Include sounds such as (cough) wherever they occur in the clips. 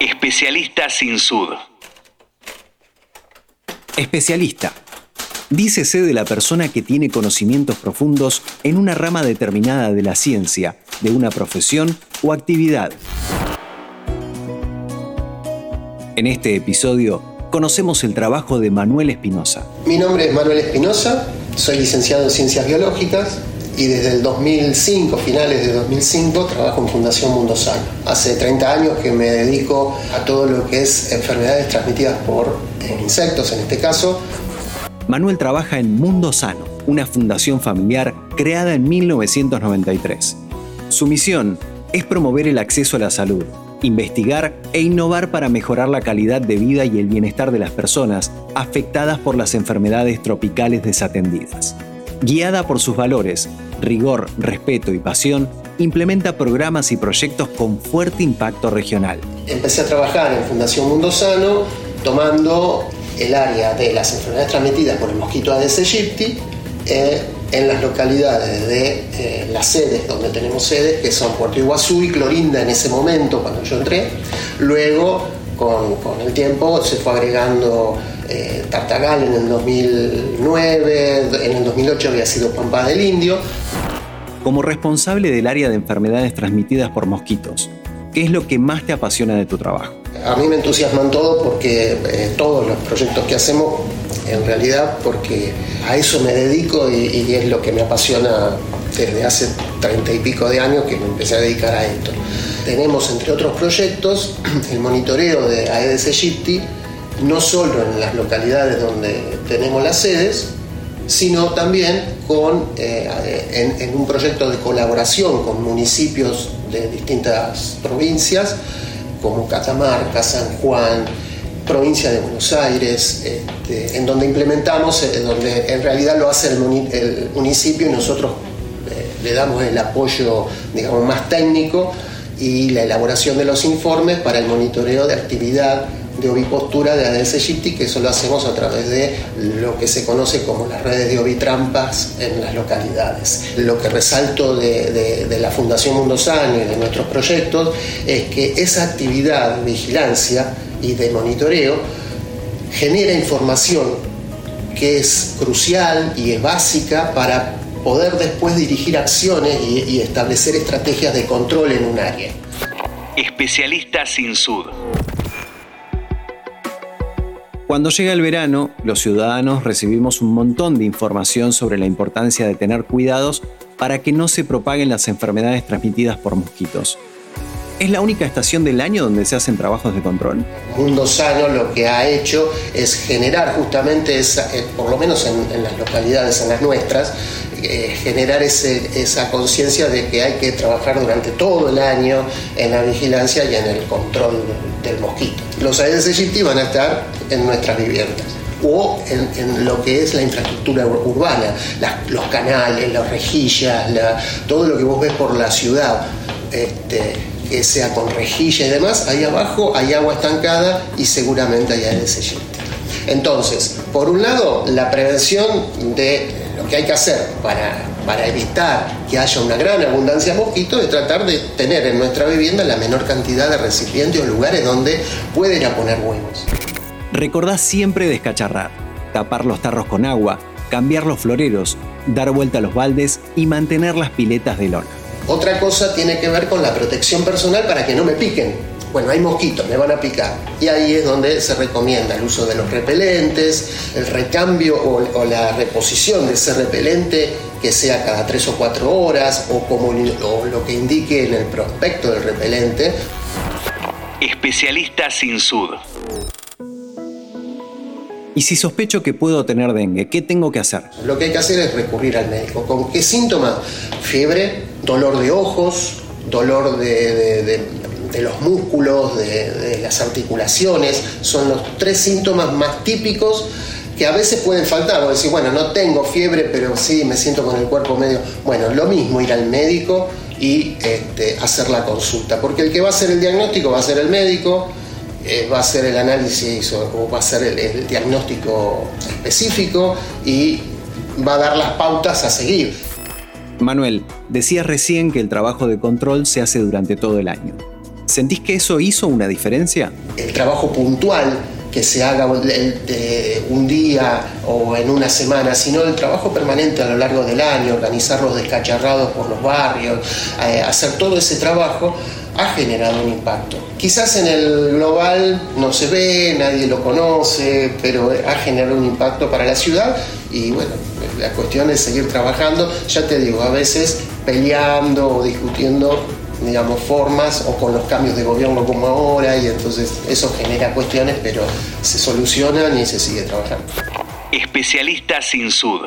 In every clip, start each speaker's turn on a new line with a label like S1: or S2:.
S1: Especialista sin sud.
S2: Especialista. Dícese de la persona que tiene conocimientos profundos en una rama determinada de la ciencia, de una profesión o actividad. En este episodio conocemos el trabajo de Manuel Espinosa.
S3: Mi nombre es Manuel Espinosa, soy licenciado en Ciencias Biológicas y desde el 2005, finales de 2005, trabajo en Fundación Mundo Sano. Hace 30 años que me dedico a todo lo que es enfermedades transmitidas por insectos en este caso.
S2: Manuel trabaja en Mundo Sano, una fundación familiar creada en 1993. Su misión es promover el acceso a la salud, investigar e innovar para mejorar la calidad de vida y el bienestar de las personas afectadas por las enfermedades tropicales desatendidas. Guiada por sus valores, rigor, respeto y pasión, implementa programas y proyectos con fuerte impacto regional.
S3: Empecé a trabajar en Fundación Mundo Sano tomando el área de las enfermedades transmitidas por el mosquito Aedes aegypti eh, en las localidades de eh, las sedes, donde tenemos sedes, que son Puerto Iguazú y Clorinda en ese momento, cuando yo entré. Luego, con, con el tiempo, se fue agregando eh, Tartagal en el 2009, en el 2008 había sido Pampa del Indio.
S2: Como responsable del área de enfermedades transmitidas por mosquitos, ¿qué es lo que más te apasiona de tu trabajo?
S3: A mí me entusiasman todo porque eh, todos los proyectos que hacemos, en realidad, porque a eso me dedico y, y es lo que me apasiona desde hace treinta y pico de años que me empecé a dedicar a esto. Tenemos, entre otros proyectos, (clears throat) el monitoreo de Aedes aegypti, no solo en las localidades donde tenemos las sedes, sino también con, eh, en, un proyecto de colaboración con municipios de distintas provincias, como Catamarca, San Juan, provincia de Buenos Aires, este, en donde implementamos, en eh, donde en realidad lo hace el, municipio y nosotros eh, le damos el apoyo, digamos, más técnico y la elaboración de los informes para el monitoreo de actividad de ovipostura de Aedes que eso lo hacemos a través de lo que se conoce como las redes de ovitrampas en las localidades. Lo que resalto de, la Fundación Mundo Sano y de nuestros proyectos es que esa actividad de vigilancia y de monitoreo genera información que es crucial y es básica para poder después dirigir acciones y, y establecer estrategias de control en un área.
S1: Especialista sin sud.
S2: Cuando llega el verano, los ciudadanos recibimos un montón de información sobre la importancia de tener cuidados para que no se propaguen las enfermedades transmitidas por mosquitos. ¿Es la única estación del año donde se hacen trabajos de control?
S3: Mundo Sano lo que ha hecho es generar justamente, esa, eh, por lo menos en, las localidades, en las nuestras, eh, generar esa conciencia de que hay que trabajar durante todo el año en la vigilancia y en el control del mosquito. Los Aedes aegypti van a estar en nuestras viviendas o en, lo que es la infraestructura urbana, los canales, las rejillas, todo lo que vos ves por la ciudad. Este, que sea con rejilla y demás, ahí abajo hay agua estancada y seguramente hay aegypti. Entonces, por un lado, la prevención de lo que hay que hacer para, para evitar que haya una gran abundancia de mosquitos es tratar de tener en nuestra vivienda la menor cantidad de recipientes o lugares donde pueden ir poner huevos.
S2: Recordá siempre descacharrar, tapar los tarros con agua, cambiar los floreros, dar vuelta a los baldes y mantener las piletas de lona.
S3: Otra cosa tiene que ver con la protección personal para que no me piquen. Bueno, hay mosquitos, me van a picar. Y ahí es donde se recomienda el uso de los repelentes, el recambio o, la reposición de ese repelente que sea cada tres o cuatro horas o como lo que indique en el prospecto del repelente.
S1: Especialista sin sud.
S2: Y si sospecho que puedo tener dengue, ¿qué tengo que hacer?
S3: Lo que hay que hacer es recurrir al médico. ¿Con qué síntomas? Fiebre, dolor de ojos, dolor de, los músculos, de, las articulaciones. Son los tres síntomas más típicos que a veces pueden faltar. O decir, bueno, no tengo fiebre, pero sí me siento con el cuerpo medio. Bueno, lo mismo ir al médico y este, hacer la consulta. Porque el que va a hacer el diagnóstico va a ser el médico eh, va a ser el análisis o, va a ser el, diagnóstico específico y va a dar las pautas a seguir.
S2: Manuel, decías recién que el trabajo de control se hace durante todo el año. ¿Sentís que eso hizo una diferencia?
S3: El trabajo puntual que se haga un día o en una semana, sino el trabajo permanente a lo largo del año, organizar los descacharrados por los barrios, eh, hacer todo ese trabajo, ha generado un impacto. Quizás en el global no se ve, nadie lo conoce, pero ha generado un impacto para la ciudad y bueno, la cuestión es seguir trabajando, ya te digo, a veces peleando o discutiendo digamos, formas o con los cambios de gobierno como ahora y entonces eso genera cuestiones, pero se solucionan y se sigue trabajando.
S1: Especialista sin sud.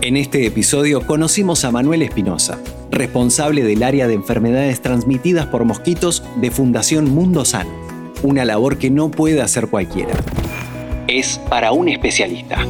S2: En este episodio conocimos a Manuel Espinosa, responsable del área de enfermedades transmitidas por mosquitos de Fundación Mundo Sano, una labor que no puede hacer cualquiera. Es para un especialista.